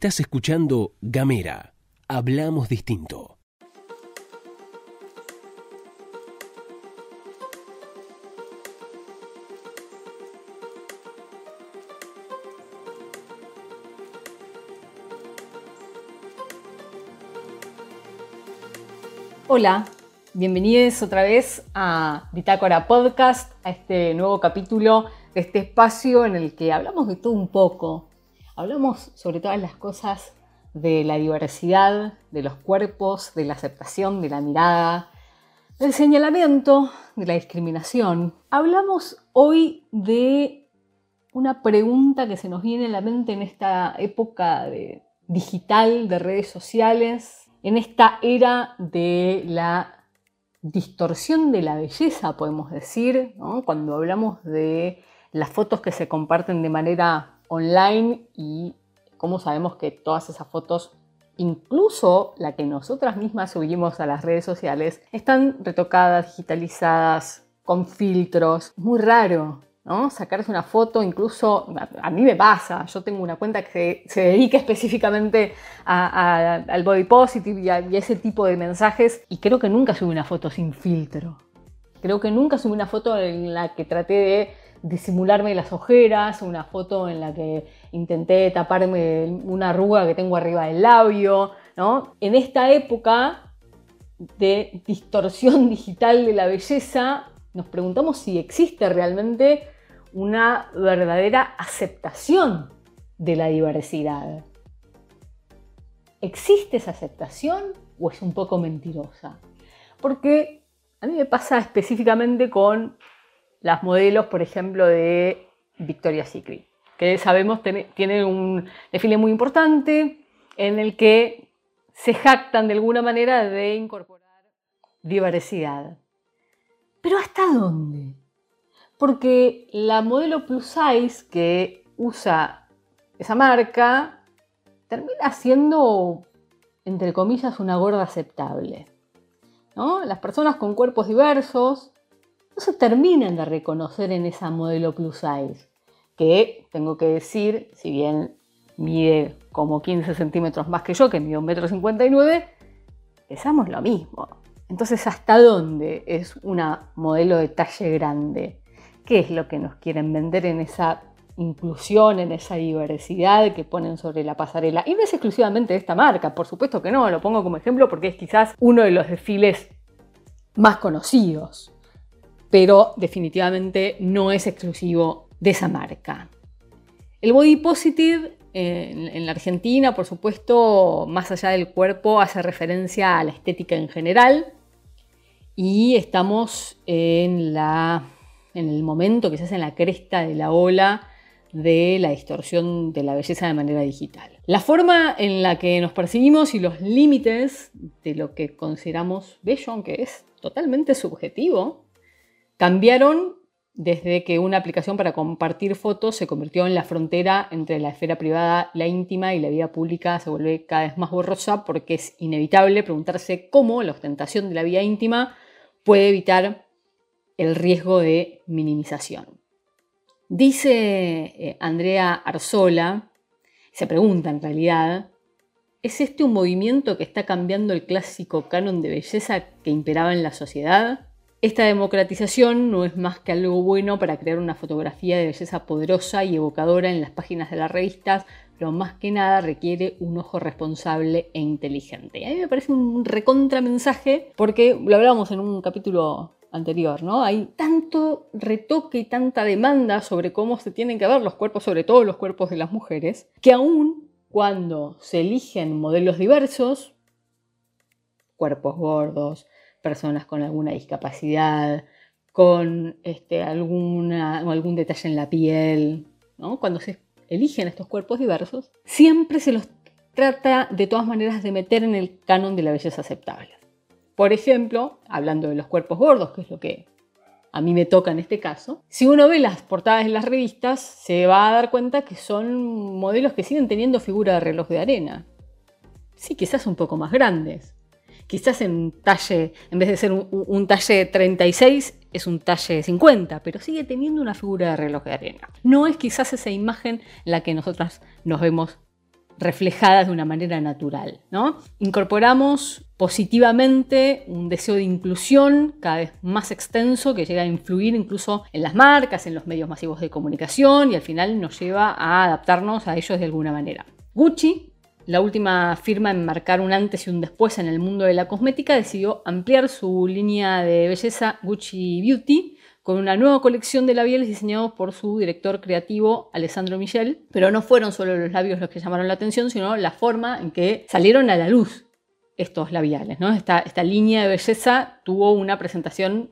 Estás escuchando Gamera. Hablamos distinto. Hola, bienvenidos otra vez a Bitácora Podcast, a este nuevo capítulo de este espacio en el que hablamos de todo un poco. Hablamos sobre todas las cosas de la diversidad, de los cuerpos, de la aceptación, de la mirada, del señalamiento, de la discriminación. Hablamos hoy de una pregunta que se nos viene a la mente en esta época de digital, de redes sociales, en esta era de la distorsión de la belleza, podemos decir, cuando hablamos de las fotos que se comparten de manera online y cómo sabemos que todas esas fotos, incluso la que nosotras mismas subimos a las redes sociales, están retocadas, digitalizadas, con filtros. Muy raro, ¿no? Sacarse una foto, incluso a, mí me pasa, yo tengo una cuenta que se, dedica específicamente al body positive y a, ese tipo de mensajes y creo que nunca subí una foto sin filtro. Creo que nunca subí una foto en la que traté de disimularme las ojeras, una foto en la que intenté taparme una arruga que tengo arriba del labio, ¿no? En esta época de distorsión digital de la belleza, nos preguntamos si existe realmente una verdadera aceptación de la diversidad. ¿Existe esa aceptación o es un poco mentirosa? Porque a mí me pasa específicamente con las modelos, por ejemplo, de Victoria's Secret, que sabemos tiene un desfile muy importante en el que se jactan de alguna manera de incorporar diversidad. Pero ¿hasta dónde? Porque la modelo plus size que usa esa marca termina siendo, entre comillas, una gorda aceptable. ¿no? Las personas con cuerpos diversos no se terminan de reconocer en esa modelo plus size, que tengo que decir, si bien mide como 15 centímetros más que yo, que mido 1,59 m, pesamos lo mismo. Entonces, ¿hasta dónde es una modelo de talle grande? ¿Qué es lo que nos quieren vender en esa inclusión, en esa diversidad que ponen sobre la pasarela? Y no es exclusivamente de esta marca, por supuesto que no, lo pongo como ejemplo porque es quizás uno de los desfiles más conocidos, pero definitivamente no es exclusivo de esa marca. El body positive en, la Argentina, por supuesto, más allá del cuerpo, hace referencia a la estética en general, y estamos en, la, en el momento, quizás en la cresta de la ola de la distorsión de la belleza de manera digital. La forma en la que nos percibimos y los límites de lo que consideramos bello, aunque es totalmente subjetivo, cambiaron desde que una aplicación para compartir fotos se convirtió en la frontera entre la esfera privada, la íntima y la vida pública se vuelve cada vez más borrosa porque es inevitable preguntarse cómo la ostentación de la vida íntima puede evitar el riesgo de minimización. Dice eh, Andrea Arzola, se pregunta en realidad, ¿es este un movimiento que está cambiando el clásico canon de belleza que imperaba en la sociedad? Esta democratización no es más que algo bueno para crear una fotografía de belleza poderosa y evocadora en las páginas de las revistas, pero más que nada requiere un ojo responsable e inteligente. Y a mí me parece un recontra mensaje porque lo hablábamos en un capítulo anterior, ¿no? Hay tanto retoque y tanta demanda sobre cómo se tienen que ver los cuerpos, sobre todo los cuerpos de las mujeres, que aún cuando se eligen modelos diversos, cuerpos gordos, personas con alguna discapacidad, con este, algún detalle en la piel. Cuando se eligen estos cuerpos diversos, siempre se los trata de todas maneras de meter en el canon de la belleza aceptable. Por ejemplo, hablando de los cuerpos gordos, que es lo que a mí me toca en este caso, si uno ve las portadas de las revistas, se va a dar cuenta que son modelos que siguen teniendo figura de reloj de arena. Sí, quizás un poco más grandes. Quizás en talle, en vez de ser un, un talle 36, es un talle 50, pero sigue teniendo una figura de reloj de arena. No es quizás esa imagen en la que nosotras nos vemos reflejadas de una manera natural. ¿no? Incorporamos positivamente un deseo de inclusión cada vez más extenso que llega a influir incluso en las marcas, en los medios masivos de comunicación y al final nos lleva a adaptarnos a ellos de alguna manera. Gucci, la última firma en marcar un antes y un después en el mundo de la cosmética, decidió ampliar su línea de belleza Gucci Beauty con una nueva colección de labiales diseñados por su director creativo Alessandro Michel, pero no fueron solo los labios los que llamaron la atención, sino la forma en que salieron a la luz estos labiales. ¿no? Esta, esta línea de belleza tuvo una presentación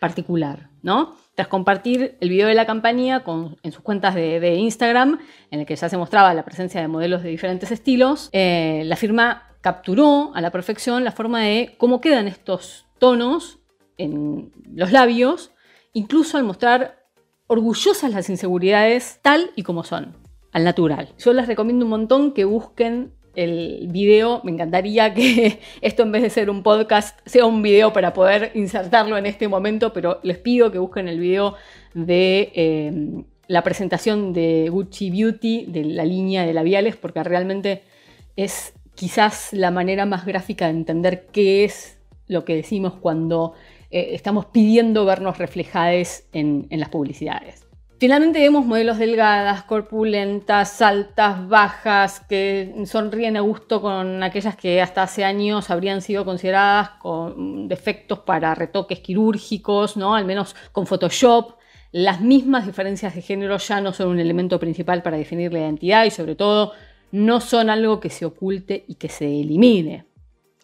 particular. ¿No? Tras compartir el video de la campaña en sus cuentas de, Instagram, en el que ya se mostraba la presencia de modelos de diferentes estilos, eh, la firma capturó a la perfección la forma de cómo quedan estos tonos en los labios, incluso al mostrar orgullosas las inseguridades tal y como son, al natural. Yo les recomiendo un montón que busquen el video. Me encantaría que esto en vez de ser un podcast sea un video para poder insertarlo en este momento, pero les pido que busquen el video de eh, la presentación de Gucci Beauty, de la línea de labiales, porque realmente es quizás la manera más gráfica de entender qué es lo que decimos cuando eh, estamos pidiendo vernos reflejadas en, las publicidades. Finalmente vemos modelos delgadas, corpulentas, altas, bajas, que sonríen a gusto con aquellas que hasta hace años habrían sido consideradas con defectos para retoques quirúrgicos, ¿no? al menos con Photoshop. Las mismas diferencias de género ya no son un elemento principal para definir la identidad y sobre todo no son algo que se oculte y que se elimine.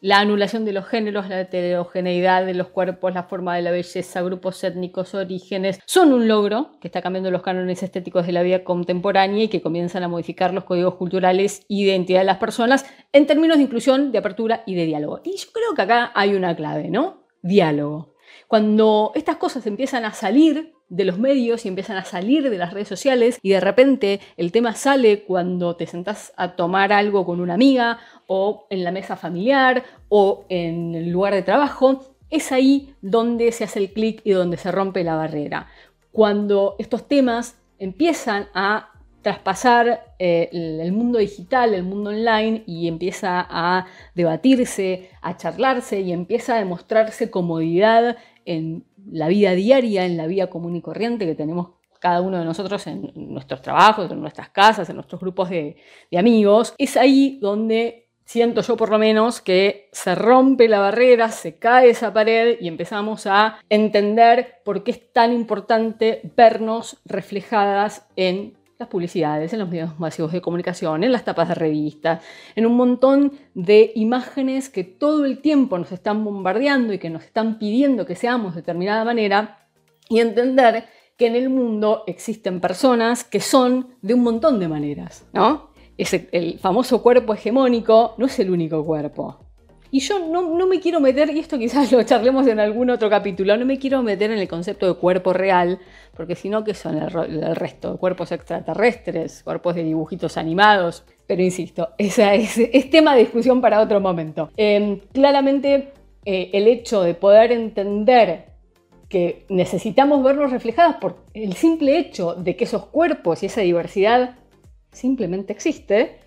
La anulación de los géneros, la heterogeneidad de los cuerpos, la forma de la belleza, grupos étnicos, orígenes, son un logro que está cambiando los cánones estéticos de la vida contemporánea y que comienzan a modificar los códigos culturales de identidad de las personas en términos de inclusión, de apertura y de diálogo. Y yo creo que acá hay una clave, ¿no? Diálogo. Cuando estas cosas empiezan a salir de los medios y empiezan a salir de las redes sociales y de repente el tema sale cuando te sentás a tomar algo con una amiga o en la mesa familiar o en el lugar de trabajo, es ahí donde se hace el clic y donde se rompe la barrera. Cuando estos temas empiezan a traspasar eh, el mundo digital, el mundo online y empieza a debatirse, a charlarse y empieza a demostrarse comodidad en la vida diaria, en la vida común y corriente que tenemos cada uno de nosotros en nuestros trabajos, en nuestras casas, en nuestros grupos de, de amigos, es ahí donde siento yo por lo menos que se rompe la barrera, se cae esa pared y empezamos a entender por qué es tan importante vernos reflejadas en las publicidades, en los medios masivos de comunicación, en las tapas de revistas, en un montón de imágenes que todo el tiempo nos están bombardeando y que nos están pidiendo que seamos de determinada manera y entender que en el mundo existen personas que son de un montón de maneras, ¿no? el famoso cuerpo hegemónico no es el único cuerpo. Y yo no, me quiero meter, y esto quizás lo charlemos en algún otro capítulo, no me quiero meter en el concepto de cuerpo real, porque si no, ¿qué son el, resto? Cuerpos extraterrestres, cuerpos de dibujitos animados. Pero insisto, esa es, tema de discusión para otro momento. Em, claramente, eh, el hecho de poder entender que necesitamos vernos reflejadas por el simple hecho de que esos cuerpos y esa diversidad simplemente existe,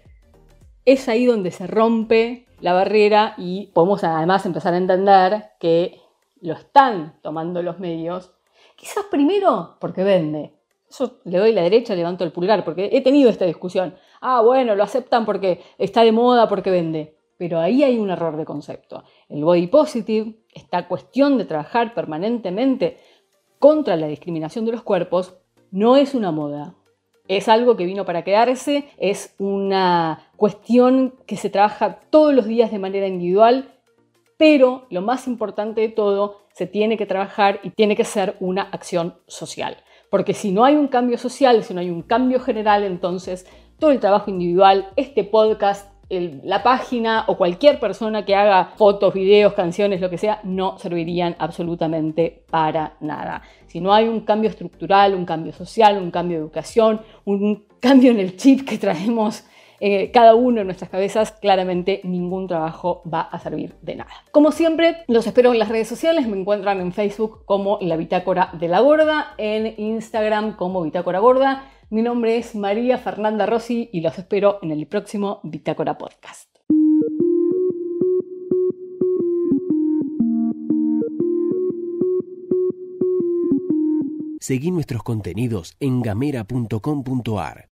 es ahí donde se rompe la barrera y podemos además empezar a entender que lo están tomando los medios, quizás primero porque vende. Eso le doy la derecha, levanto el pulgar, porque he tenido esta discusión. Ah, bueno, lo aceptan porque está de moda, porque vende. Pero ahí hay un error de concepto. El body positive, esta cuestión de trabajar permanentemente contra la discriminación de los cuerpos, no es una moda, es algo que vino para quedarse, es una cuestión que se trabaja todos los días de manera individual, pero lo más importante de todo, se tiene que trabajar y tiene que ser una acción social. Porque si no hay un cambio social, si no hay un cambio general, entonces todo el trabajo individual, este podcast, la página o cualquier persona que haga fotos, videos, canciones, lo que sea, no servirían absolutamente para nada. Si no hay un cambio estructural, un cambio social, un cambio de educación, un cambio en el chip que traemos eh, cada uno en nuestras cabezas, claramente ningún trabajo va a servir de nada. Como siempre, los espero en las redes sociales. Me encuentran en Facebook como La Bitácora de la Gorda, en Instagram como Bitácora Gorda. Mi nombre es María Fernanda Rossi y los espero en el próximo Bitácora Podcast. Seguí nuestros contenidos en gamera.com.ar.